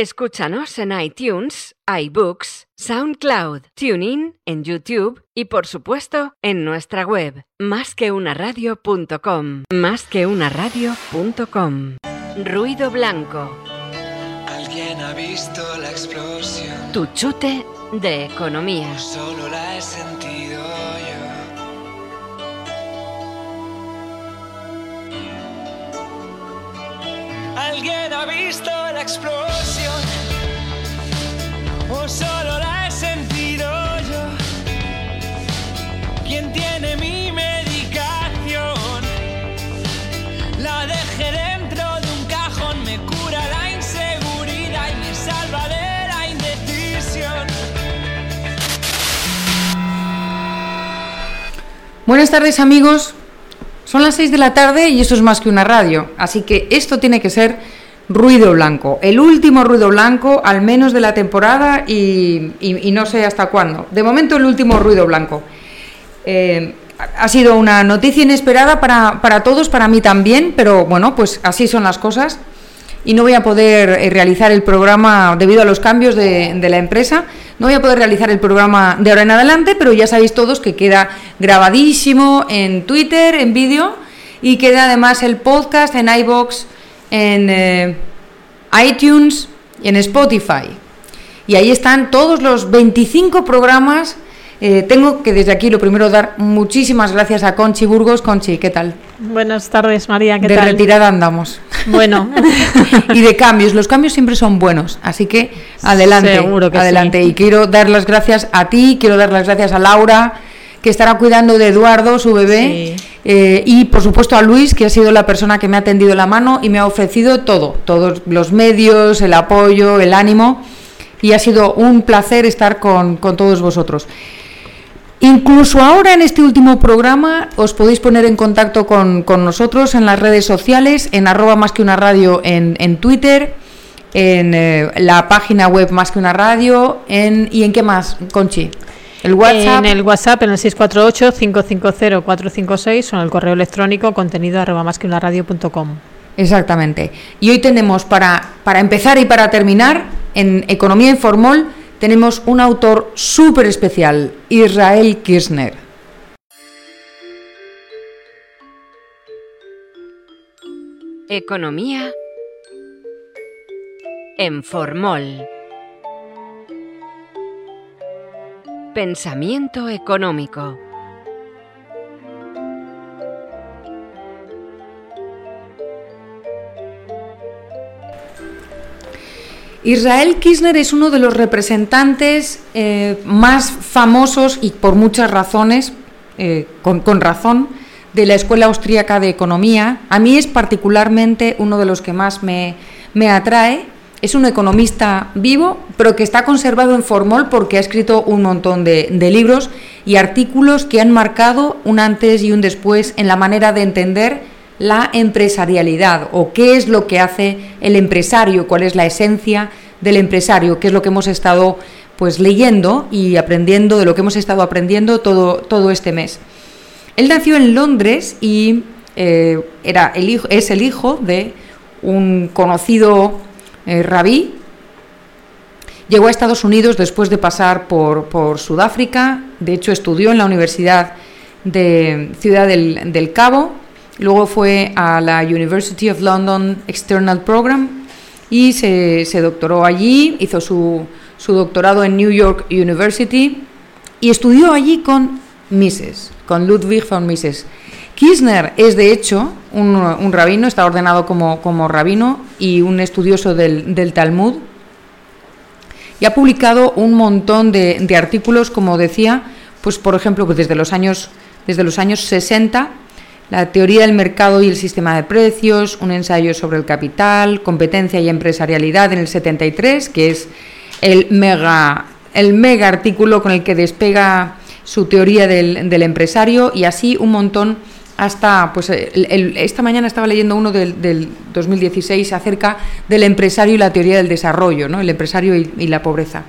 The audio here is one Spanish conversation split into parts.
Escúchanos en iTunes, iBooks, SoundCloud, TuneIn, en YouTube y por supuesto en nuestra web másqueunaradio.com. Másqueunaradio.com. Ruido blanco. Alguien ha visto la explosión. Tu chute de economía. Solo la he sentido Alguien ha visto la explosión. O solo la he sentido yo. ¿Quién tiene mi medicación? La dejé dentro de un cajón, me cura la inseguridad y me salva de la indecisión. Buenas tardes amigos, son las 6 de la tarde y esto es más que una radio, así que esto tiene que ser ruido blanco, el último ruido blanco al menos de la temporada y, no sé hasta cuándo. De momento el último ruido blanco. Eh, ha sido una noticia inesperada para, para todos, para mí también, pero bueno, pues así son las cosas y no voy a poder eh, realizar el programa debido a los cambios de la empresa. No voy a poder realizar el programa de ahora en adelante, pero ya sabéis todos que queda grabadísimo en Twitter, en vídeo, y queda además el podcast en iBox, en eh, iTunes y en Spotify. Y ahí están todos los 25 programas. Eh, tengo que desde aquí lo primero dar muchísimas gracias a Conchi Burgos. Conchi, ¿qué tal? Buenas tardes, María. ¿Qué de tal? retirada andamos. Bueno, y de cambios. Los cambios siempre son buenos, así que adelante, Seguro que adelante. sí. Y quiero dar las gracias a ti, quiero dar las gracias a Laura, que estará cuidando de Eduardo, su bebé, Sí. eh, y por supuesto a Luis, que ha sido la persona que me ha tendido la mano y me ha ofrecido todo, todos los medios, el apoyo, el ánimo, y ha sido un placer estar con, con todos vosotros. Incluso ahora en este último programa os podéis poner en contacto con, con nosotros en las redes sociales, en arroba más que una radio en, en Twitter, en eh, la página web más que una radio, en, ¿y en qué más, Conchi? El WhatsApp. en el WhatsApp, en el 648-550-456 o en el correo electrónico contenido arroba más que una radio punto com. Exactamente. Y hoy tenemos para, para empezar y para terminar, en Economía Informol, tenemos un autor súper especial, Israel Kirchner. Economía en Formol. Pensamiento económico. Israel Kirchner es uno de los representantes eh, más famosos y por muchas razones, eh, con, razón, de la Escuela Austríaca de Economía. A mí es particularmente uno de los que más me, me atrae. Es un economista vivo, pero que está conservado en Formol porque ha escrito un montón de libros y artículos que han marcado un antes y un después en la manera de entender la empresarialidad o qué es lo que hace el empresario, cuál es la esencia del empresario, qué es lo que hemos estado pues leyendo y aprendiendo, de lo que hemos estado aprendiendo todo, todo este mes. Él nació en Londres y eh, era el hijo, es el hijo de un conocido eh, rabí. Llegó a Estados Unidos después de pasar por, por Sudáfrica, de hecho estudió en la Universidad de Ciudad del, del Cabo, luego fue a la University of London External Program y se, doctoró allí, hizo su, doctorado en New York University y estudió allí con Mises, con Ludwig von Mises. Kirchner es de hecho un, rabino, está ordenado como, rabino y un estudioso del, Talmud y ha publicado un montón de, de artículos, como decía, pues por ejemplo, pues desde los años desde los años 60, la teoría del mercado y el sistema de precios, un ensayo sobre el capital, competencia y empresarialidad en el 73, que es el mega el mega artículo con el que despega su teoría del, del empresario y así un montón hasta, pues el- esta mañana estaba leyendo uno del, del 2016 acerca del empresario y la teoría del desarrollo, ¿no? el empresario y la pobreza.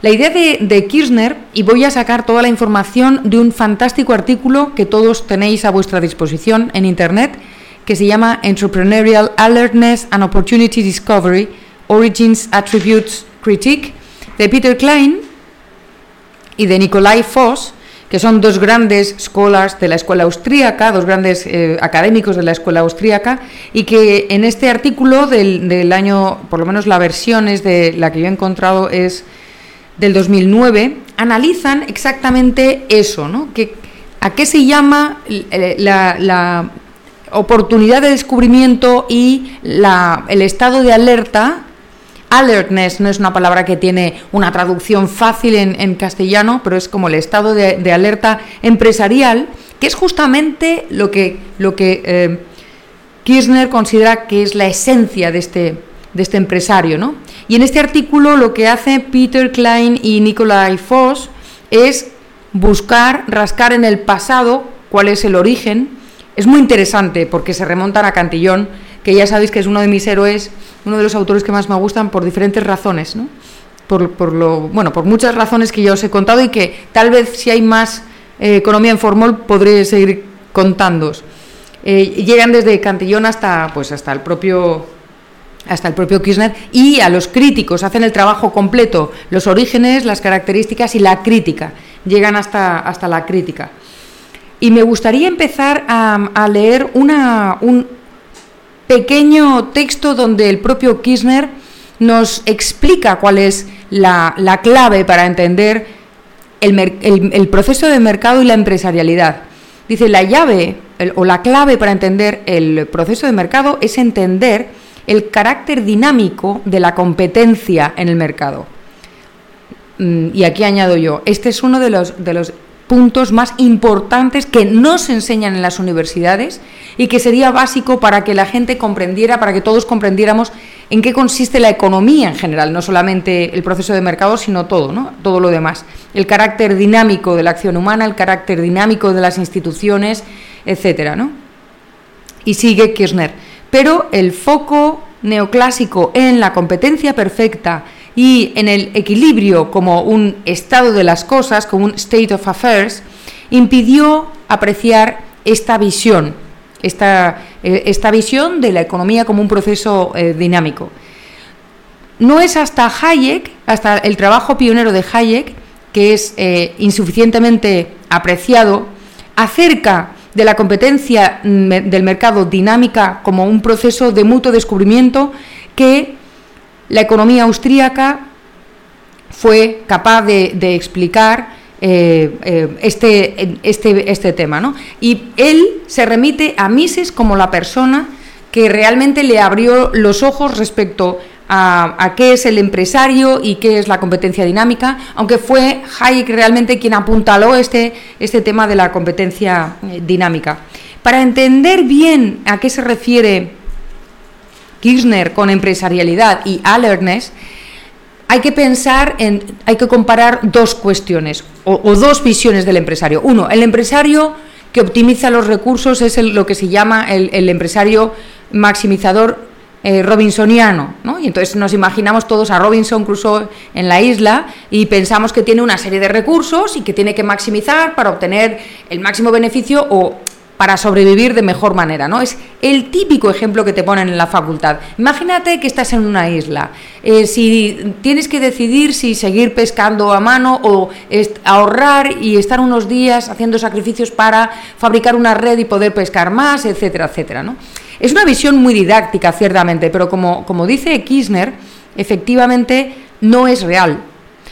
La idea de, Kirchner, y voy a sacar toda la información de un fantástico artículo que todos tenéis a vuestra disposición en Internet, que se llama Entrepreneurial Alertness and Opportunity Discovery, Origins Attributes Critique de Peter Klein y de Nikolai Voss, que son dos grandes scholars de la escuela austríaca, dos grandes eh, académicos de la escuela austríaca, y que en este artículo del, año, por lo menos la versión es de la que yo he encontrado es del 2009, analizan exactamente eso, ¿no? Que, ¿A qué se llama la, la oportunidad de descubrimiento y la, el estado de alerta Alertness no es una palabra que tiene una traducción fácil en, castellano, pero es como el estado de, alerta empresarial, que es justamente lo que, lo que eh, Kirchner considera que es la esencia de este, de este empresario. ¿no? Y en este artículo lo que hace Peter Klein y Nikolai Voss es buscar, rascar en el pasado cuál es el origen. Es muy interesante porque se remontan a Cantillón, que ya sabéis que es uno de mis héroes uno de los autores que más me gustan por diferentes razones, ¿no? Por, lo, bueno, por muchas razones que ya os he contado y que tal vez si hay más eh, economía en formol podré seguir contándos. Eh, llegan desde Cantillón hasta, pues hasta el propio hasta el propio Kirchner y a los críticos hacen el trabajo completo, los orígenes, las características y la crítica. Llegan hasta, hasta la crítica. Y me gustaría empezar a, leer una, un, pequeño texto donde el propio Kirchner nos explica cuál es la, clave para entender el, proceso de mercado y la empresarialidad. Dice, la llave o la clave para entender el proceso de mercado es entender el carácter dinámico de la competencia en el mercado. Mm, y aquí añado yo, este es uno de los, de los puntos más importantes que no se enseñan en las universidades y que sería básico para que la gente comprendiera, para que todos comprendiéramos en qué consiste la economía en general, no solamente el proceso de mercado, sino todo, ¿no? todo lo demás. El carácter dinámico de la acción humana, el carácter dinámico de las instituciones, etcétera, ¿no? Y sigue Kirchner. Pero el foco neoclásico en la competencia perfecta, y en el equilibrio como un estado de las cosas, como un state of affairs, impidió apreciar esta visión, esta, eh, esta visión de la economía como un proceso eh, dinámico. No es hasta Hayek, hasta el trabajo pionero de Hayek, que es eh, insuficientemente apreciado, acerca de la competencia mm, del mercado dinámica como un proceso de mutuo descubrimiento que la economía austríaca fue capaz de, explicar eh, eh, este, este, este tema. ¿no? Y él se remite a Mises como la persona que realmente le abrió los ojos respecto a, qué es el empresario y qué es la competencia dinámica, aunque fue Hayek realmente quien apuntaló este, este tema de la competencia eh, dinámica. Para entender bien a qué se refiere Kirchner con empresarialidad y alertness, hay que pensar en, hay que comparar dos cuestiones o, dos visiones del empresario. Uno, el empresario que optimiza los recursos es lo que se llama el, empresario maximizador eh, robinsoniano, ¿no? Y entonces nos imaginamos todos a Robinson Crusoe en la isla y pensamos que tiene una serie de recursos y que tiene que maximizar para obtener el máximo beneficio o para sobrevivir de mejor manera, ¿no? Es el típico ejemplo que te ponen en la facultad. Imagínate que estás en una isla. Eh, si tienes que decidir si seguir pescando a mano o ahorrar y estar unos días haciendo sacrificios para fabricar una red y poder pescar más, etcétera, etcétera, ¿no? Es una visión muy didáctica, ciertamente, pero como, como dice Kirchner, efectivamente no es real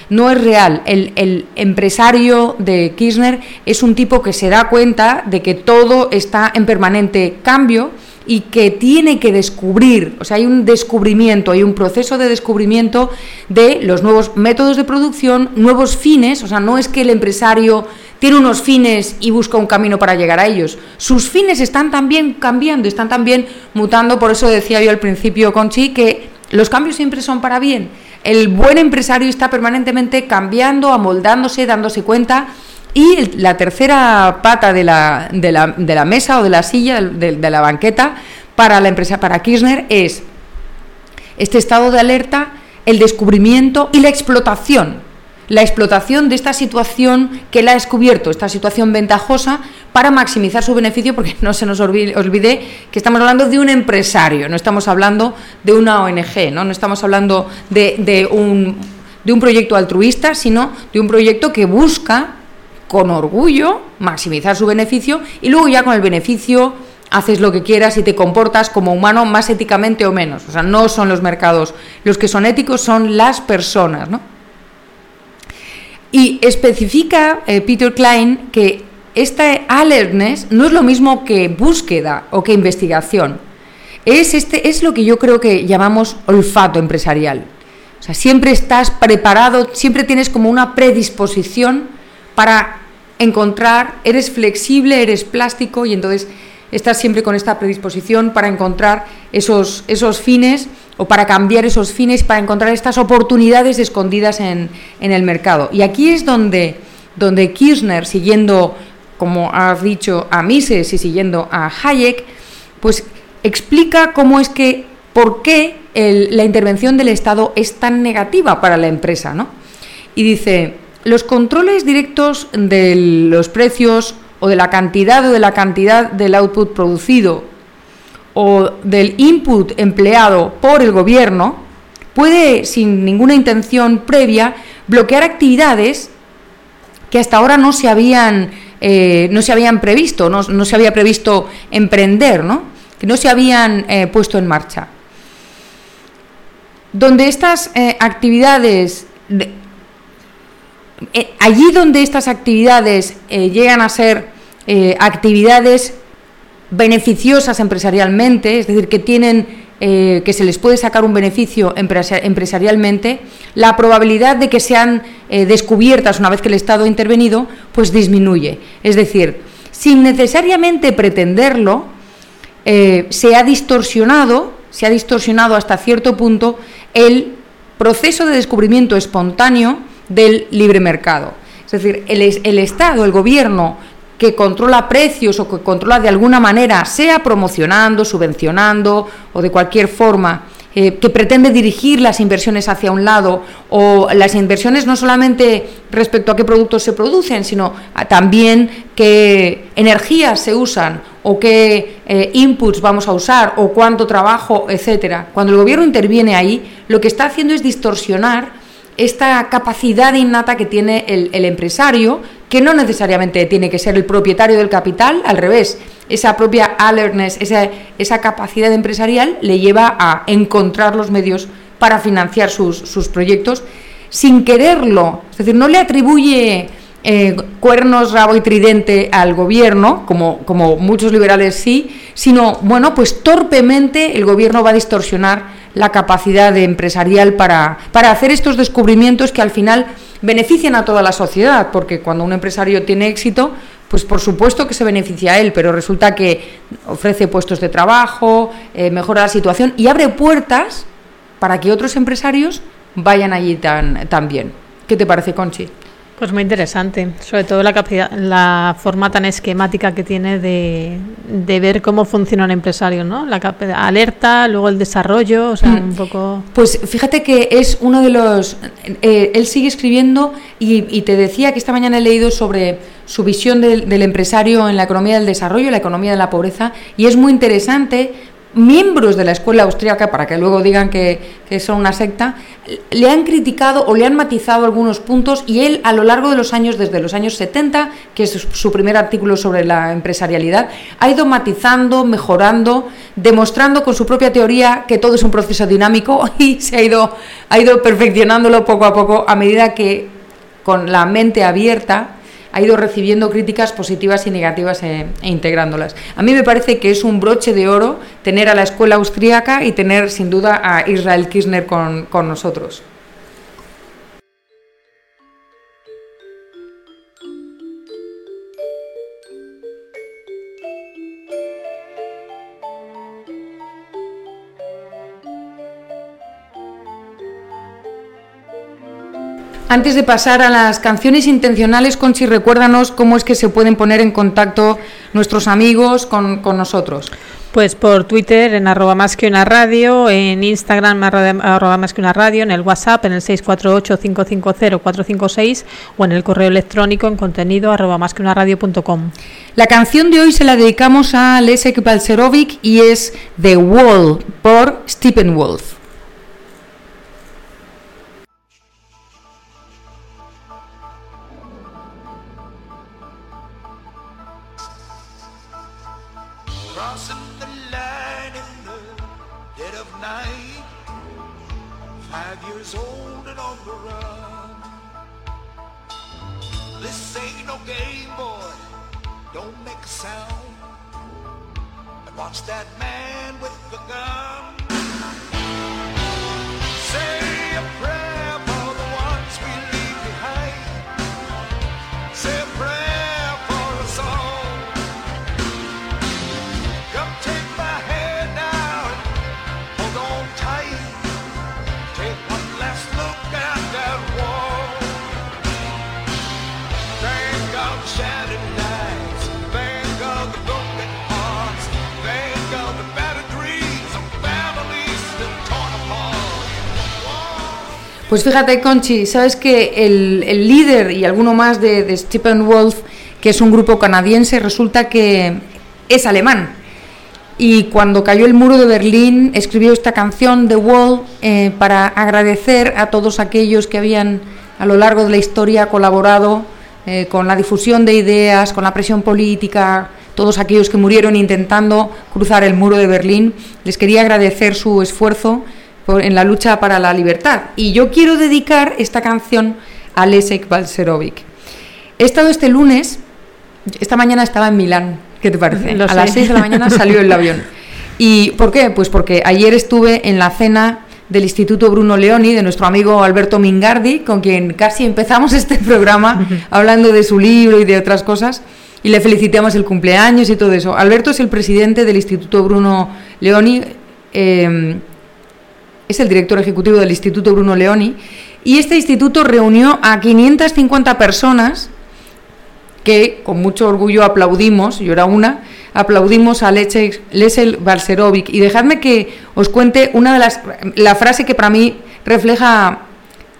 no es real. El, empresario de Kirchner es un tipo que se da cuenta de que todo está en permanente cambio y que tiene que descubrir, o sea, hay un descubrimiento, hay un proceso de descubrimiento de los nuevos métodos de producción, nuevos fines, o sea, no es que el empresario tiene unos fines y busca un camino para llegar a ellos. Sus fines están también cambiando, están también mutando, por eso decía yo al principio, Conchi, que los cambios siempre son para bien el buen empresario está permanentemente cambiando, amoldándose, dándose cuenta. Y la tercera pata de la, de mesa o de la silla, de, la banqueta, para la empresa, para Kirchner, es este estado de alerta, el descubrimiento y la explotación. la explotación de esta situación que él ha descubierto, esta situación ventajosa, para maximizar su beneficio, porque no se nos olvide, que estamos hablando de un empresario, no estamos hablando de una ONG, no, no estamos hablando de, un, de un proyecto altruista, sino de un proyecto que busca con orgullo maximizar su beneficio y luego ya con el beneficio haces lo que quieras y te comportas como humano más éticamente o menos. O sea, no son los mercados los que son éticos, son las personas, ¿no? Y especifica eh, Peter Klein que esta alertness no es lo mismo que búsqueda o que investigación. Es, este, es lo que yo creo que llamamos olfato empresarial. O sea, siempre estás preparado, siempre tienes como una predisposición para encontrar, eres flexible, eres plástico y entonces estás siempre con esta predisposición para encontrar esos, esos fines o para cambiar esos fines, para encontrar estas oportunidades escondidas en, el mercado. Y aquí es donde, donde Kirchner, siguiendo, como has dicho, a Mises y siguiendo a Hayek, pues explica cómo es que, por qué la intervención del Estado es tan negativa para la empresa, ¿no? Y dice, los controles directos de los precios o de la cantidad o de la cantidad del output producido o del input empleado por el gobierno puede, sin ninguna intención previa, bloquear actividades que hasta ahora no se habían, eh, no se habían previsto, no, se había previsto emprender, ¿no? que no se habían eh, puesto en marcha. Donde estas eh, actividades, allí donde estas actividades llegan a ser actividades beneficiosas empresarialmente, es decir, que tienen eh, que se les puede sacar un beneficio empresarialmente, la probabilidad de que sean eh, descubiertas una vez que el Estado ha intervenido, pues disminuye. Es decir, sin necesariamente pretenderlo, eh, se ha distorsionado, se ha distorsionado hasta cierto punto el proceso de descubrimiento espontáneo del libre mercado. Es decir, el, Estado, el gobierno, que controla precios o que controla de alguna manera, sea promocionando, subvencionando o de cualquier forma, eh, que pretende dirigir las inversiones hacia un lado o las inversiones no solamente respecto a qué productos se producen, sino también qué energías se usan o qué eh, inputs vamos a usar o cuánto trabajo, etcétera. Cuando el gobierno interviene ahí, lo que está haciendo es distorsionar esta capacidad innata que tiene el, empresario, que no necesariamente tiene que ser el propietario del capital, al revés, esa propia alertness, esa, esa capacidad empresarial le lleva a encontrar los medios para financiar sus, sus proyectos sin quererlo, es decir, no le atribuye eh, cuernos, rabo y tridente al gobierno, como, como muchos liberales sí, sino, bueno, pues torpemente el gobierno va a distorsionar la capacidad empresarial para, para hacer estos descubrimientos que al final benefician a toda la sociedad, porque cuando un empresario tiene éxito, pues por supuesto que se beneficia a él, pero resulta que ofrece puestos de trabajo, eh, mejora la situación y abre puertas para que otros empresarios vayan allí tan, tan bien. ¿Qué te parece, Conchi? Pues muy interesante, sobre todo la, la forma tan esquemática que tiene de, ver cómo funciona un empresario, ¿no? La alerta, luego el desarrollo, o sea, mm. un poco... Pues fíjate que es uno de los... Eh, él sigue escribiendo y, te decía que esta mañana he leído sobre su visión del, del empresario en la economía del desarrollo, la economía de la pobreza, y es muy interesante miembros de la escuela austríaca, para que luego digan que, son una secta, le han criticado o le han matizado algunos puntos y él a lo largo de los años, desde los años 70, que es su primer artículo sobre la empresarialidad, ha ido matizando, mejorando, demostrando con su propia teoría que todo es un proceso dinámico y se ha ido, ha ido perfeccionándolo poco a poco a medida que con la mente abierta ha ido recibiendo críticas positivas y negativas e, e, integrándolas. A mí me parece que es un broche de oro tener a la escuela austríaca y tener sin duda a Israel Kirchner con, con nosotros. Antes de pasar a las canciones intencionales, Conchi, recuérdanos cómo es que se pueden poner en contacto nuestros amigos con, nosotros. Pues por Twitter en arroba más que una radio, en Instagram arroba más que una radio, en el WhatsApp en el 648-550-456 o en el correo electrónico en contenido arroba más que una radio.com. La canción de hoy se la dedicamos a Lesek Balcerovic y es The Wall por Stephen Wolf. that man. Pues fíjate, Conchi, sabes que el, líder y alguno más de, Stephen Wolf, que es un grupo canadiense, resulta que es alemán. Y cuando cayó el muro de Berlín, escribió esta canción, The Wall, eh, para agradecer a todos aquellos que habían a lo largo de la historia colaborado eh, con la difusión de ideas, con la presión política, todos aquellos que murieron intentando cruzar el muro de Berlín. Les quería agradecer su esfuerzo en la lucha para la libertad. Y yo quiero dedicar esta canción a Leszek Balcerovic. He estado este lunes, esta mañana estaba en Milán, ¿qué te parece? a las 6 de la mañana salió el avión. ¿Y por qué? Pues porque ayer estuve en la cena del Instituto Bruno Leoni, de nuestro amigo Alberto Mingardi, con quien casi empezamos este programa hablando de su libro y de otras cosas, y le felicitamos el cumpleaños y todo eso. Alberto es el presidente del Instituto Bruno Leoni. Eh, es el director ejecutivo del Instituto Bruno Leoni, y este instituto reunió a 550 personas que con mucho orgullo aplaudimos, yo era una, aplaudimos a Lesel Balcerovic. Y dejadme que os cuente una de las, la frase que para mí refleja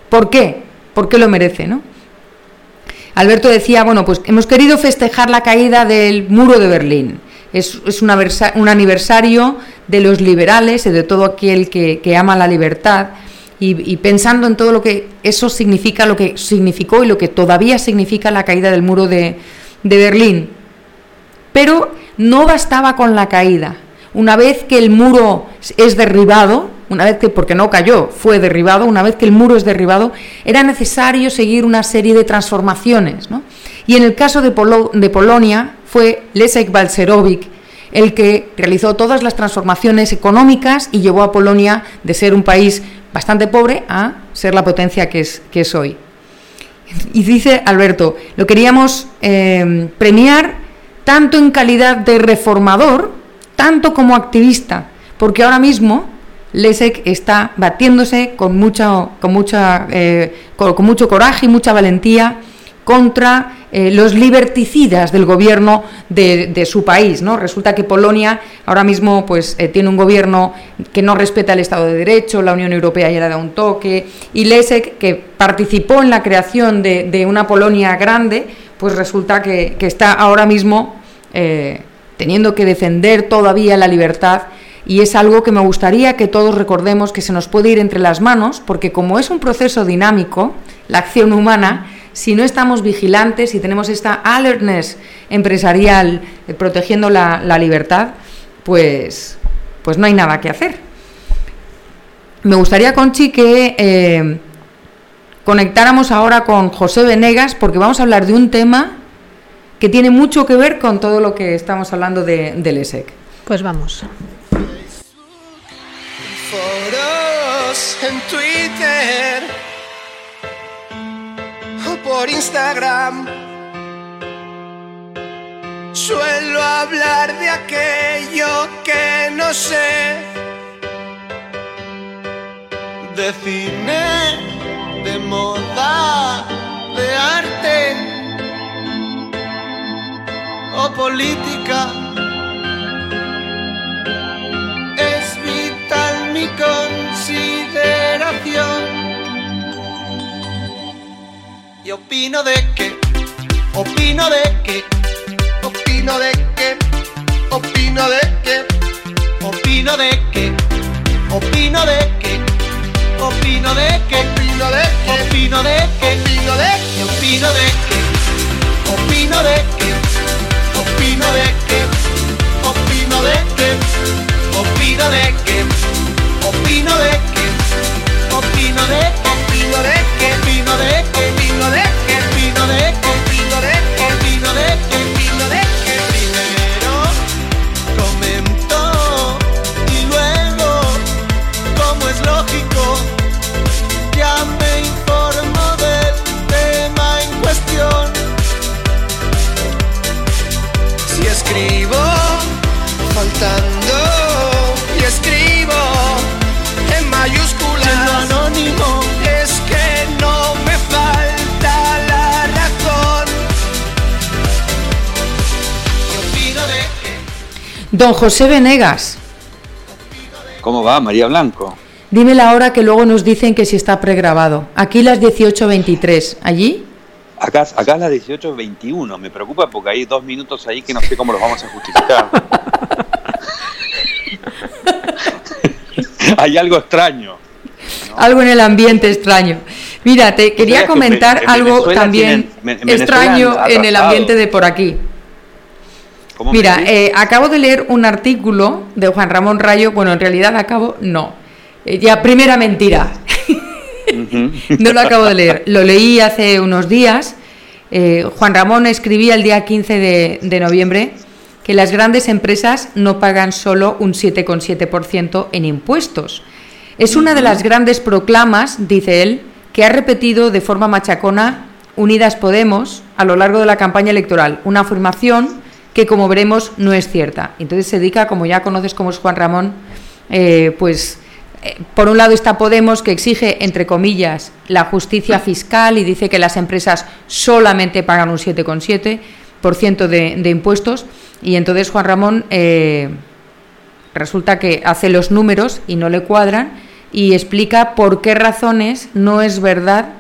por qué, por qué lo merece, ¿no? Alberto decía, bueno, pues hemos querido festejar la caída del muro de Berlín. Es, un, aniversario de los liberales y de todo aquel que, ama la libertad. Y, pensando en todo lo que eso significa, lo que significó y lo que todavía significa la caída del muro de, Berlín. Pero no bastaba con la caída. Una vez que el muro es derribado, una vez que, porque no cayó, fue derribado, una vez que el muro es derribado, era necesario seguir una serie de transformaciones. ¿no? Y en el caso de, de Polonia fue Leszek Balcerowicz el que realizó todas las transformaciones económicas y llevó a Polonia de ser un país bastante pobre a ser la potencia que es, que es hoy. Y dice Alberto, lo queríamos eh, premiar tanto en calidad de reformador, tanto como activista, porque ahora mismo Leszek está batiéndose con, mucha, con, mucha, eh, con mucho coraje y mucha valentía contra eh, los liberticidas del gobierno de, su país. ¿no? Resulta que Polonia ahora mismo pues, eh, tiene un gobierno que no respeta el Estado de Derecho, la Unión Europea ya le da un toque, y Lesek, que participó en la creación de, una Polonia grande, pues resulta que, está ahora mismo eh, teniendo que defender todavía la libertad y es algo que me gustaría que todos recordemos que se nos puede ir entre las manos, porque como es un proceso dinámico, la acción humana, si no estamos vigilantes, si tenemos esta alertness empresarial eh, protegiendo la, libertad, pues, pues no hay nada que hacer. Me gustaría, Conchi, que eh, conectáramos ahora con José Venegas, porque vamos a hablar de un tema que tiene mucho que ver con todo lo que estamos hablando de, del ESEC. Pues vamos. en Twitter por Instagram. Suelo hablar de aquello que no sé. De cine, de moda, de arte o política. Es vital mi consideración. Y opino de que, opino de que, opino de que, opino de que, opino de que, opino de que, opino de que, opino de que, opino de que, opino de que, opino de que, opino de que, opino de que, opino de que, opino de que, opino de que, opino de que, opino de de Don José Venegas, ¿Cómo va, María Blanco? dime la hora que luego nos dicen que si está pregrabado. Aquí las 18.23. ¿Allí? Acá, acá es las 18.21. Me preocupa porque hay dos minutos ahí que no sé cómo los vamos a justificar. hay algo extraño. Algo en el ambiente extraño. Mira, te quería que comentar en- en algo Venezuela también tienen- extraño en el ambiente de por aquí. ¿Cómo me Mira, eh, acabo de leer un artículo de Juan Ramón Rayo. Bueno, en realidad acabo, no. Eh, ya, primera mentira. No lo acabo de leer. Lo leí hace unos días. Eh, Juan Ramón escribía el día 15 de, de noviembre que las grandes empresas no pagan solo un 7,7% en impuestos. Es una de las grandes proclamas, dice él, que ha repetido de forma machacona Unidas Podemos a lo largo de la campaña electoral. Una afirmación que, como veremos, no es cierta. Entonces se dedica, como ya conoces como es Juan Ramón, eh, pues eh, por un lado está Podemos que exige, entre comillas, la justicia fiscal y dice que las empresas solamente pagan un 7,7% de, de impuestos. Y entonces Juan Ramón eh, resulta que hace los números y no le cuadran y explica por qué razones no es verdad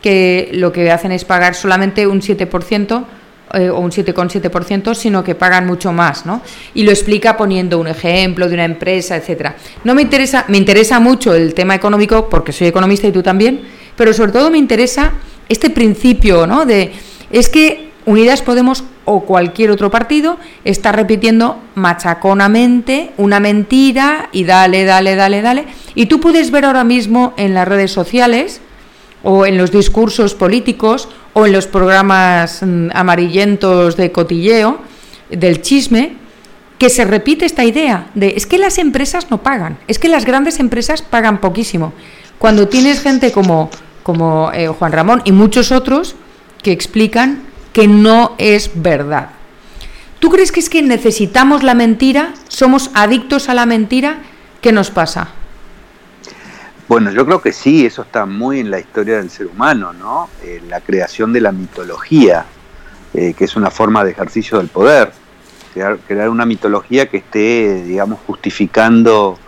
que lo que hacen es pagar solamente un 7% eh, o un 7,7%, sino que pagan mucho más, ¿no? Y lo explica poniendo un ejemplo de una empresa, etcétera. No me interesa, me interesa mucho el tema económico porque soy economista y tú también, pero sobre todo me interesa este principio, ¿no? De es que Unidas Podemos o cualquier otro partido está repitiendo machaconamente una mentira y dale, dale, dale, dale. Y tú puedes ver ahora mismo en las redes sociales o en los discursos políticos o en los programas mm, amarillentos de cotilleo, del chisme, que se repite esta idea de es que las empresas no pagan, es que las grandes empresas pagan poquísimo. Cuando tienes gente como, como eh, Juan Ramón y muchos otros que explican que no es verdad. ¿Tú crees que es que necesitamos la mentira? ¿Somos adictos a la mentira? ¿Qué nos pasa? Bueno, yo creo que sí, eso está muy en la historia del ser humano, ¿no? Eh, la creación de la mitología, eh, que es una forma de ejercicio del poder. Crear, crear una mitología que esté, digamos, justificando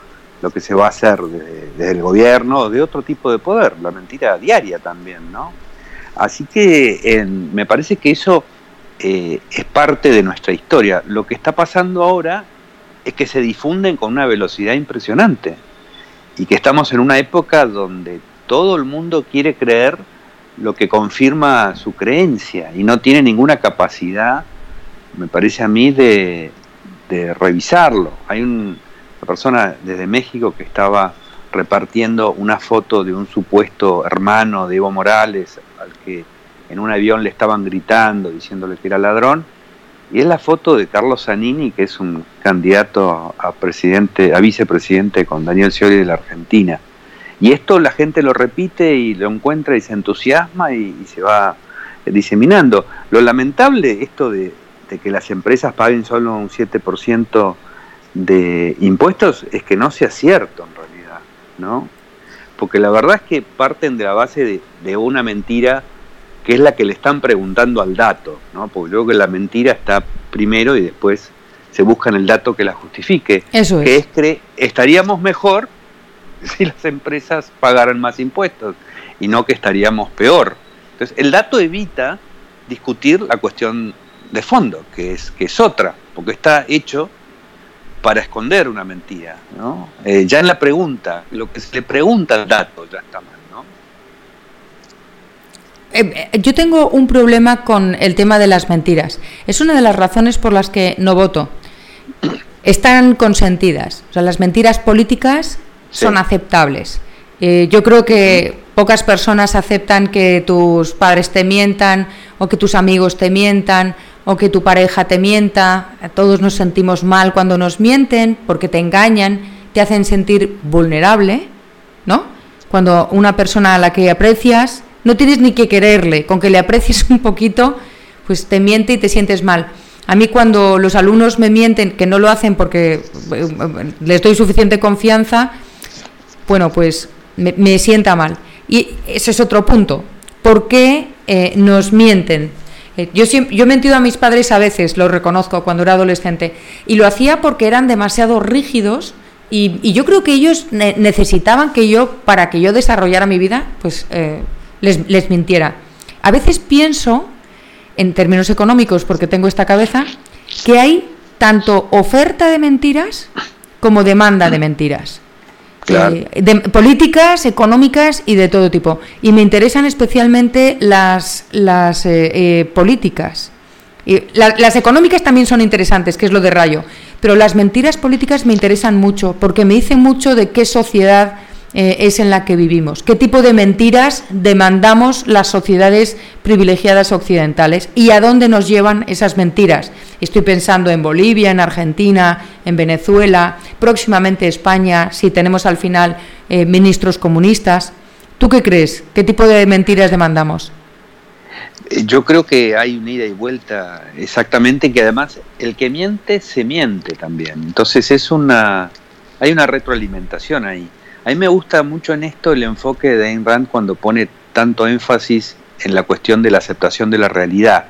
lo que se va a hacer desde, el gobierno o de otro tipo de poder, la mentira diaria también, ¿no? Así que me parece que eso eh, es parte de nuestra historia. Lo que está pasando ahora es que se difunden con una velocidad impresionante y que estamos en una época donde todo el mundo quiere creer lo que confirma su creencia y no tiene ninguna capacidad, me parece a mí, de, revisarlo. Hay un- una persona desde México que estaba repartiendo una foto de un supuesto hermano de Evo Morales al que en un avión le estaban gritando, diciéndole que era ladrón, y es la foto de Carlos Zanini, que es un candidato a presidente, a vicepresidente con Daniel Scioli de la Argentina. Y esto la gente lo repite y lo encuentra y se entusiasma y, se va diseminando. Lo lamentable esto de, de que las empresas paguen solo un 7% de impuestos es que no sea cierto en realidad, ¿no? Porque la verdad es que parten de la base de una mentira que es la que le están preguntando al dato, ¿no? Porque yo creo que la mentira está primero y después se buscan el dato que la justifique. Eso Que es. es que estaríamos mejor si las empresas pagaran más impuestos y no que estaríamos peor. Entonces, el dato evita discutir la cuestión de fondo, que es, que es otra, porque está hecho para esconder una mentira. ¿no? Eh, ya en la pregunta, lo que se le pregunta al dato ya está mal. Eh, eh, yo tengo un problema con el tema de las mentiras. Es una de las razones por las que no voto. Están consentidas. O sea, las mentiras políticas son aceptables. Eh, yo creo que pocas personas aceptan que tus padres te mientan o que tus amigos te mientan o que tu pareja te mienta. Todos nos sentimos mal cuando nos mienten porque te engañan, te hacen sentir vulnerable, ¿no? Cuando una persona a la que aprecias, no tienes ni que quererle, con que le aprecies un poquito, pues te miente y te sientes mal. A mí cuando los alumnos me mienten, que no lo hacen porque eh, les doy suficiente confianza, bueno, pues me, sienta mal. Y ese es otro punto. ¿Por qué eh, nos mienten? Eh, yo, he mentido a mis padres a veces, lo reconozco, cuando era adolescente, y lo hacía porque eran demasiado rígidos y, yo creo que ellos ne- necesitaban que yo, para que yo desarrollara mi vida, pues les, les mintiera. A veces pienso, en términos económicos, porque tengo esta cabeza, que hay tanto oferta de mentiras como demanda de mentiras. Claro. Eh, de- políticas, económicas y de todo tipo. Y me interesan especialmente las, las eh, eh, políticas. Y la- las económicas también son interesantes, que es lo de Rayo. Pero las mentiras políticas me interesan mucho, porque me dicen mucho de qué sociedad eh, es en la que vivimos, qué tipo de mentiras demandamos las sociedades privilegiadas occidentales y a dónde nos llevan esas mentiras. Estoy pensando en Bolivia, en Argentina, en Venezuela, próximamente España, si tenemos al final eh, ministros comunistas. ¿Tú qué crees? ¿Qué tipo de mentiras demandamos? Eh, Yo creo que hay una ida y vuelta exactamente que además el que miente se miente también. Entonces es una hay una retroalimentación ahí. A mí me gusta mucho en esto el enfoque de Ayn Rand cuando pone tanto énfasis en la cuestión de la aceptación de la realidad.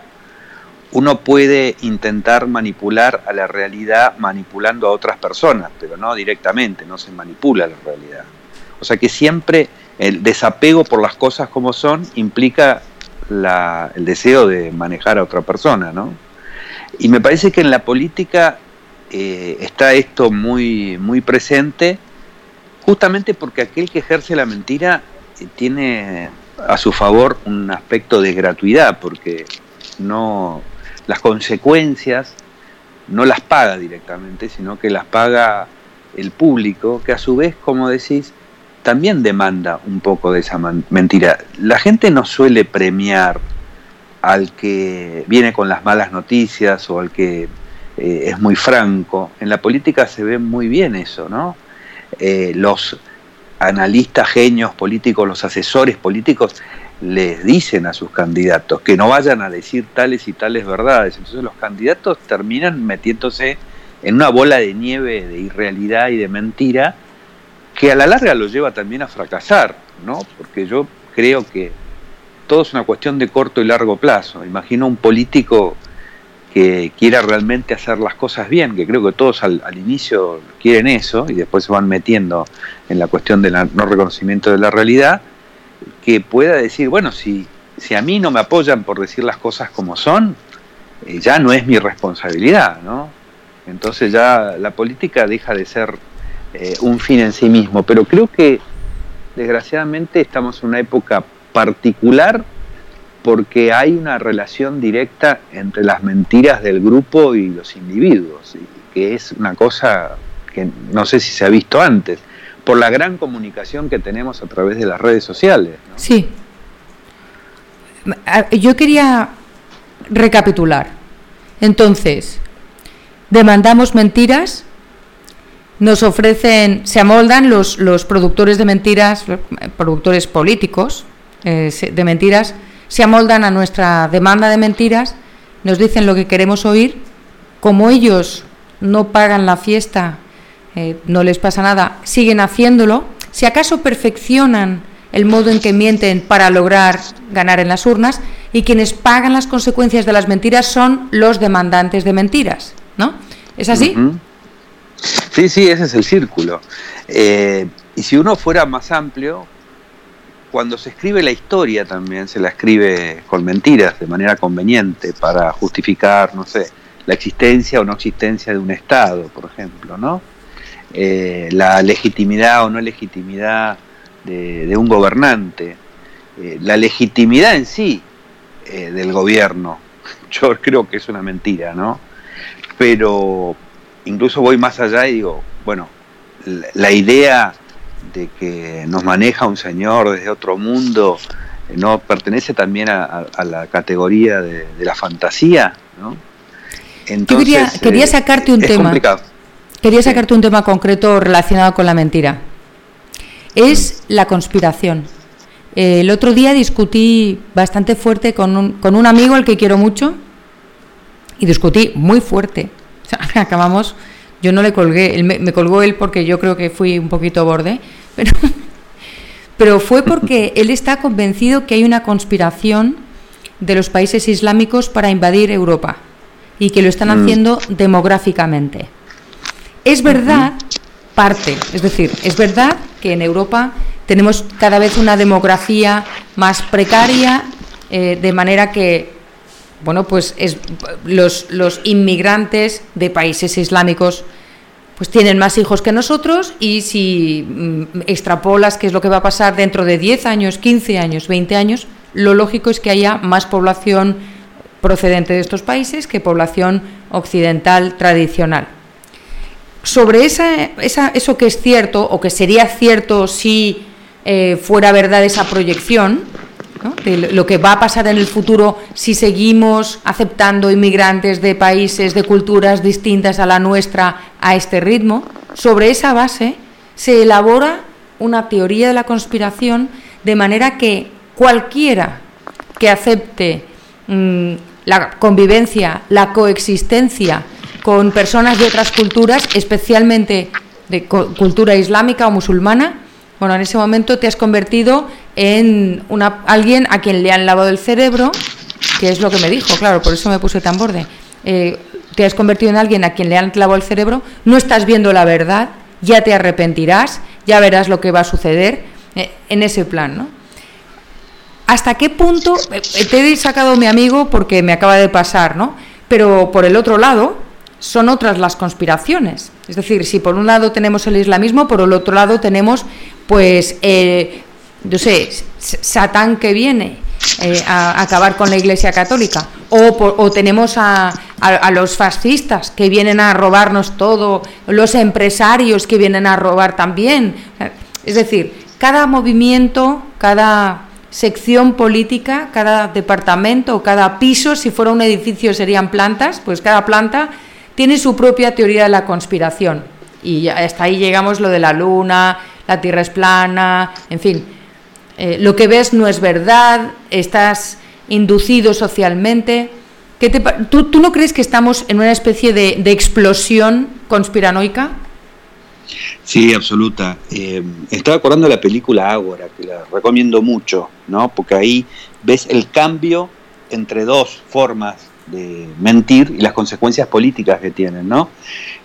Uno puede intentar manipular a la realidad manipulando a otras personas, pero no directamente, no se manipula la realidad. O sea que siempre el desapego por las cosas como son implica la- el deseo de manejar a otra persona, ¿no? Y me parece que en la política eh, está esto muy, muy presente, justamente porque aquel que ejerce la mentira eh, tiene a su favor un aspecto de gratuidad, porque no las consecuencias no las paga directamente, sino que las paga el público, que a su vez, como decís, también demanda un poco de esa mentira. La gente no suele premiar al que viene con las malas noticias o al que eh, es muy franco. En la política se ve muy bien eso, ¿no? Eh, los analistas, genios políticos, los asesores políticos les dicen a sus candidatos que no vayan a decir tales y tales verdades. Entonces los candidatos terminan metiéndose en una bola de nieve de irrealidad y de mentira que a la larga lo lleva también a fracasar, ¿no? Porque yo creo que todo es una cuestión de corto y largo plazo. Imagino un político que quiera realmente hacer las cosas bien, que creo que todos al, inicio quieren eso y después se van metiendo en la cuestión del no reconocimiento de la realidad, que pueda decir, bueno, si, si a mí no me apoyan por decir las cosas como son, eh, ya no es mi responsabilidad, ¿no? Entonces ya la política deja de ser eh, un fin en sí mismo, pero creo que desgraciadamente estamos en una época particular porque hay una relación directa entre las mentiras del grupo y los individuos, que es una cosa que no sé si se ha visto antes, por la gran comunicación que tenemos a través de las redes sociales. Sí. A- Yo quería recapitular. Entonces, demandamos mentiras, nos ofrecen, se amoldan los, los productores de mentiras, eh, productores políticos eh, de mentiras, se amoldan a nuestra demanda de mentiras, nos dicen lo que queremos oír, como ellos no pagan la fiesta, eh, no les pasa nada, siguen haciéndolo, si acaso perfeccionan el modo en que mienten para lograr ganar en las urnas y quienes pagan las consecuencias de las mentiras son los demandantes de mentiras, ¿no? ¿Es así? Sí, sí, ese es el círculo. Eh, y si uno fuera más amplio, cuando se escribe la historia también se la escribe con mentiras, de manera conveniente, para justificar, no sé, la existencia o no existencia de un Estado, por ejemplo, ¿no? Eh, la legitimidad o no legitimidad de, un gobernante, eh, la legitimidad en sí eh, del gobierno. Yo creo que es una mentira, ¿no? Pero incluso voy más allá y digo, bueno, la idea de que nos maneja un señor desde otro mundo no pertenece también a, la categoría de, la fantasía, ¿no? Entonces, quería, eh, sacarte un tema. Quería sacarte un tema concreto relacionado con la mentira. Es la conspiración. el otro día discutí bastante fuerte con un, con un amigo al que quiero mucho y discutí muy fuerte. acabamos, yo no le colgué, me, me, colgó él porque yo creo que fui un poquito borde, pero, pero fue porque él está convencido que hay una conspiración de los países islámicos para invadir Europa y que lo están mm. haciendo demográficamente. Es verdad, parte, es decir, es verdad que en Europa tenemos cada vez una demografía más precaria, eh, de manera que, bueno, pues es, los, los inmigrantes de países islámicos pues tienen más hijos que nosotros y si mm, extrapolas qué es lo que va a pasar dentro de 10 años, 15 años, 20 años, lo lógico es que haya más población procedente de estos países que población occidental tradicional. Sobre esa, eso que es cierto, o que sería cierto si eh, fuera verdad esa proyección, de lo que va a pasar en el futuro si seguimos aceptando inmigrantes de países, de culturas distintas a la nuestra a este ritmo, sobre esa base se elabora una teoría de la conspiración de manera que cualquiera que acepte mm, la convivencia, la coexistencia con personas de otras culturas, especialmente de cultura islámica o musulmana, bueno, en ese momento te has convertido en una, alguien a quien le han lavado el cerebro, que es lo que me dijo, claro, por eso me puse tan borde. Eh, te has convertido en alguien a quien le han lavado el cerebro, no estás viendo la verdad, ya te arrepentirás, ya verás lo que va a suceder eh, en ese plan, ¿no? ¿Hasta qué punto eh, te he sacado mi amigo porque me acaba de pasar, ¿no? Pero por el otro lado, son otras las conspiraciones. Es decir, si por un lado tenemos el islamismo, por el otro lado tenemos, pues, eh, yo sé, Satán que viene eh, a acabar con la Iglesia Católica, o, o tenemos a, a, los fascistas que vienen a robarnos todo, los empresarios que vienen a robar también. Es decir, cada movimiento, cada sección política, cada departamento cada piso, si fuera un edificio serían plantas, pues cada planta tiene su propia teoría de la conspiración. Y hasta ahí llegamos lo de la luna, la tierra es plana, en fin. Eh, lo que ves no es verdad, estás inducido socialmente. ¿Qué te, ¿tú, ¿tú, no crees que estamos en una especie de, explosión conspiranoica? Sí, absoluta. Eh, estaba acordando la película Ágora, que la recomiendo mucho, ¿no? Porque ahí ves el cambio entre dos formas de mentir y las consecuencias políticas que tienen, ¿no?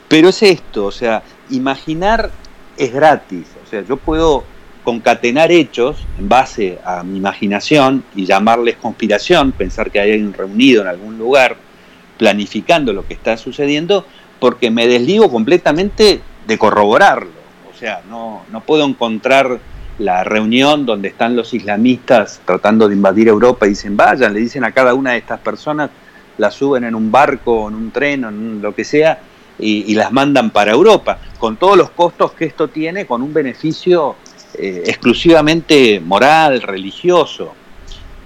Pero es esto, o sea, imaginar es gratis, o sea, yo puedo concatenar hechos en base a mi imaginación y llamarles conspiración, pensar que hay alguien reunido en algún lugar planificando lo que está sucediendo, porque me desligo completamente de corroborarlo. O sea, no, no puedo encontrar la reunión donde están los islamistas tratando de invadir Europa y dicen, vayan, le dicen a cada una de estas personas, la suben en un barco, en un tren, en lo que sea, y, las mandan para Europa, con todos los costos que esto tiene, con un beneficio eh, exclusivamente moral, religioso.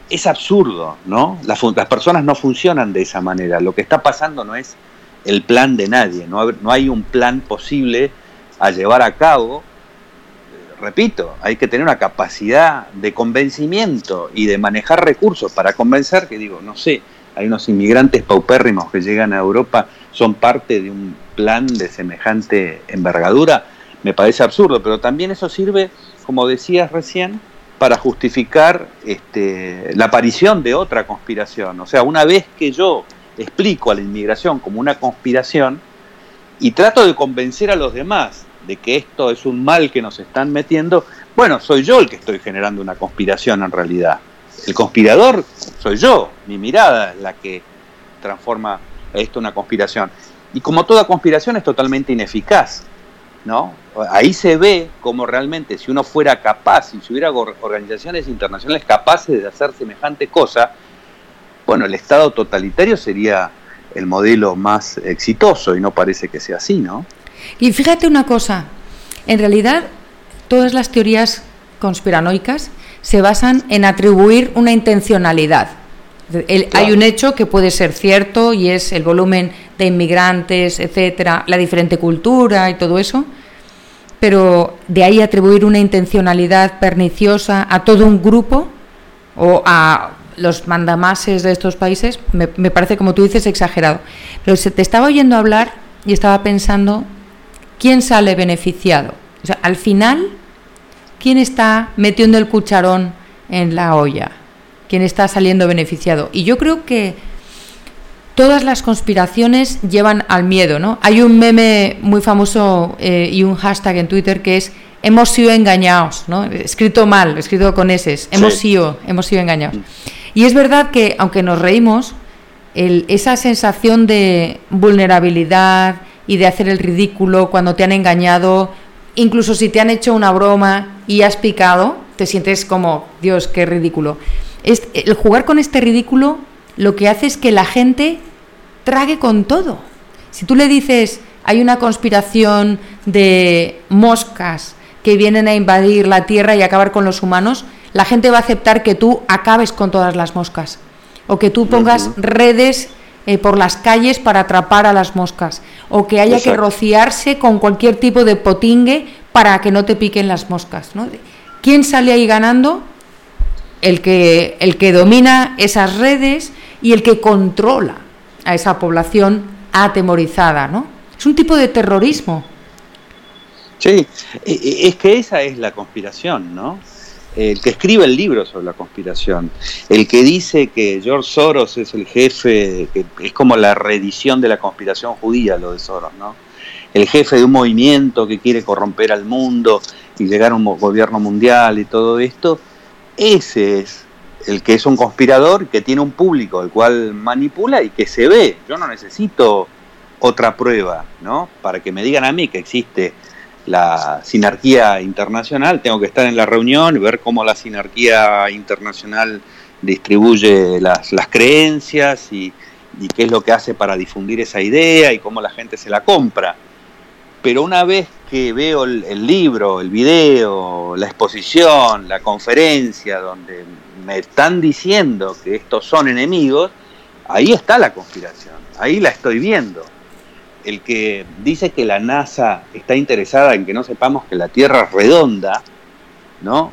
Es absurdo, ¿no? Las, las personas no funcionan de esa manera. Lo que está pasando no es el plan de nadie, no, no hay un plan posible a llevar a cabo. Repito, hay que tener una capacidad de convencimiento y de manejar recursos para convencer que digo, no sé, hay unos inmigrantes paupérrimos que llegan a Europa, son parte de un plan de semejante envergadura, me parece absurdo, pero también eso sirve, como decías recién, para justificar este, la aparición de otra conspiración. O sea, una vez que yo explico a la inmigración como una conspiración y trato de convencer a los demás de que esto es un mal que nos están metiendo, Bueno, soy yo el que estoy generando una conspiración en realidad. El conspirador soy yo, mi mirada es la que transforma esto en una conspiración. Y como toda conspiración es totalmente ineficaz, ¿no? Ahí se ve como realmente si uno fuera capaz, si hubiera organizaciones internacionales capaces de hacer semejante cosa, bueno, el Estado totalitario sería el modelo más exitoso y no parece que sea así, ¿no? Y fíjate una cosa, en realidad todas las teorías conspiranoicas se basan en atribuir una intencionalidad. Hay un hecho que puede ser cierto y es el volumen de inmigrantes, etcétera, la diferente cultura y todo eso, pero de ahí atribuir una intencionalidad perniciosa a todo un grupo o a los mandamases de estos países, me, me parece, como tú dices, exagerado. Pero se te estaba oyendo hablar y estaba pensando, ¿quién sale beneficiado? O sea, al final, ¿quién está metiendo el cucharón en la olla? ¿Quién está saliendo beneficiado? Y yo creo que todas las conspiraciones llevan al miedo, ¿no? Hay un meme muy famoso eh, y un hashtag en Twitter que es hemos sido engañados, ¿no? Escrito mal, escrito con S, hemos sido, hemos sido engañados. Y es verdad que, aunque nos reímos, esa sensación de vulnerabilidad y de hacer el ridículo cuando te han engañado, incluso si te han hecho una broma y has picado, te sientes como, Dios, qué ridículo. el jugar con este ridículo lo que hace es que la gente trague con todo. Si tú le dices, hay una conspiración de moscas que vienen a invadir la Tierra y acabar con los humanos, la gente va a aceptar que tú acabes con todas las moscas o que tú pongas redes eh, por las calles para atrapar a las moscas o que haya que rociarse con cualquier tipo de potingue para que no te piquen las moscas. ¿no? ¿Quién sale ahí ganando? El que, el que domina esas redes y el que controla a esa población atemorizada. ¿no? Es un tipo de terrorismo. Sí, es que esa es la conspiración, ¿no? El que escribe el libro sobre la conspiración, el que dice que George Soros es el jefe, es como la reedición de la conspiración judía, lo de Soros, ¿no? El jefe de un movimiento que quiere corromper al mundo y llegar a un gobierno mundial y todo esto, ese es el que es un conspirador que tiene un público el cual manipula y que se ve. Yo no necesito otra prueba, ¿no? Para que me digan a mí que existe la sinarquía internacional, tengo que estar en la reunión ver cómo la sinarquía internacional distribuye las, creencias y, qué es lo que hace para difundir esa idea y cómo la gente se la compra. Pero una vez que veo el, libro, el video, la exposición, la conferencia, donde me están diciendo que estos son enemigos, ahí está la conspiración, ahí la estoy viendo el que dice que la NASA está interesada en que no sepamos que la Tierra es redonda, ¿no?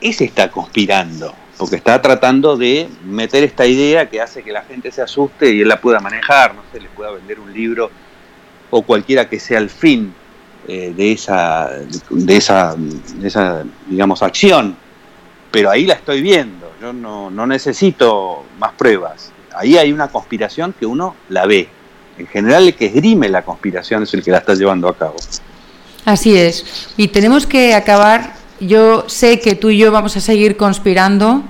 Ese está conspirando, porque está tratando de meter esta idea que hace que la gente se asuste y él la pueda manejar, no sé, le pueda vender un libro o cualquiera que sea el fin eh, de, esa, de, esa, esa, digamos, acción. Pero ahí la estoy viendo, yo no, no necesito más pruebas. Ahí hay una conspiración que uno la ve en general el que esgrime la conspiración es el que la está llevando a cabo. Así es. Y tenemos que acabar. Yo sé que tú y yo vamos a seguir conspirando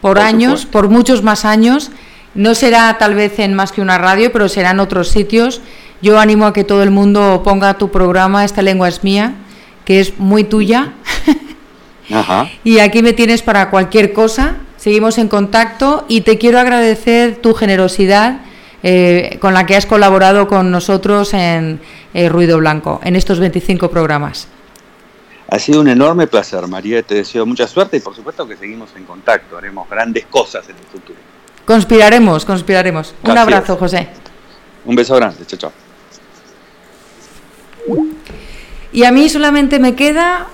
por, años, por muchos más años. No será tal vez en más que una radio, pero será en otros sitios. Yo animo a que todo el mundo ponga tu programa, esta lengua es mía, que es muy tuya. y aquí me tienes para cualquier cosa. Seguimos en contacto y te quiero agradecer tu generosidad eh, con la que has colaborado con nosotros en eh, Ruido Blanco, en estos 25 programas. Ha sido un enorme placer, María. Te deseo mucha suerte y por supuesto que seguimos en contacto. Haremos grandes cosas en el futuro. Conspiraremos, conspiraremos. Un abrazo, José. Un beso grande. Chao, chao. Y a mí solamente me queda,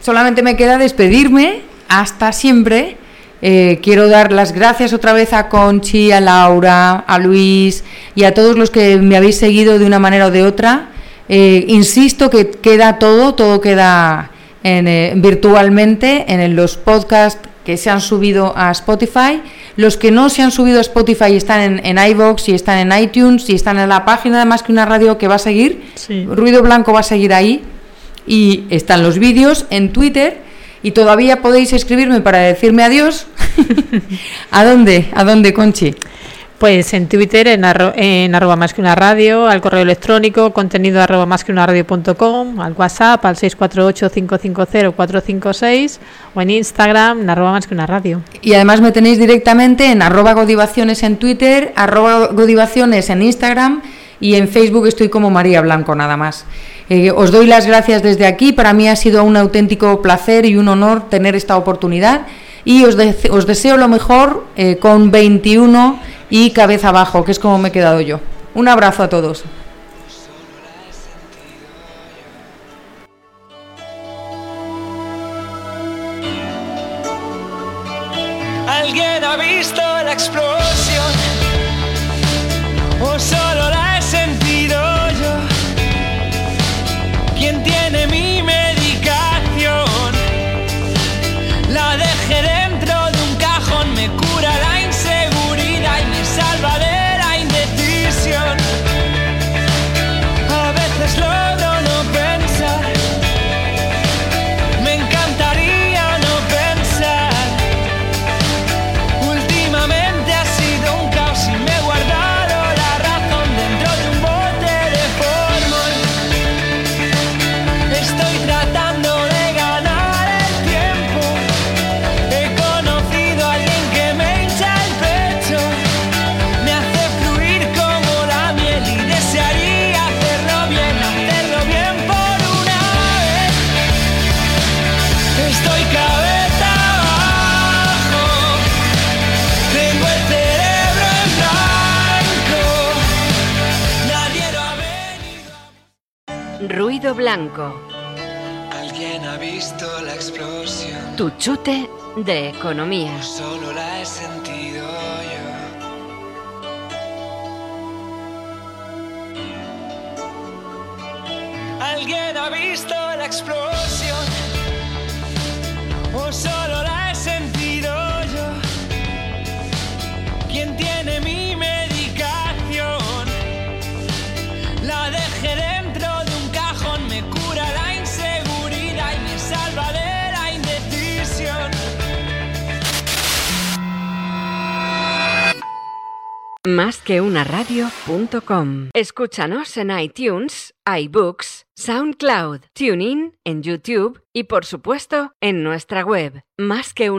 solamente me queda despedirme. Hasta siempre eh, quiero dar las gracias otra vez a Conchi, a Laura, a Luis y a todos los que me habéis seguido de una manera o de otra. Eh, insisto que queda todo, todo queda eh, virtualmente en los podcasts que se han subido a Spotify. Los que no se han subido a Spotify están en, en iVoox y están en iTunes y están en la página, además que una radio que va a seguir. Ruido Blanco va a seguir ahí. Y están los vídeos en Twitter y todavía podéis escribirme para decirme adiós. ¿A dónde? ¿A dónde, Conchi? Pues en Twitter, en, arro en arroba más que una radio, al correo electrónico, contenido arroba más que una radio.com, al WhatsApp, al 648-550-456 o en Instagram, en arroba más que una radio. Y además me tenéis directamente en arroba godivaciones en Twitter, arroba godivaciones en Instagram y en Facebook estoy como María Blanco nada más. Eh, os doy las gracias desde aquí, para mí ha sido un auténtico placer y un honor tener esta oportunidad y os, os deseo lo mejor eh, con 21 y cabeza abajo, que es como me he quedado yo. Un abrazo a todos. Blanco. Alguien ha visto la explosión. Tu chute de economía. Solo la he sentido yo. ¿Alguien ha visto la explosión? ¿O solo Más que. Escúchanos en iTunes, iBooks, SoundCloud, TuneIn, en YouTube y por supuesto en nuestra web, más que.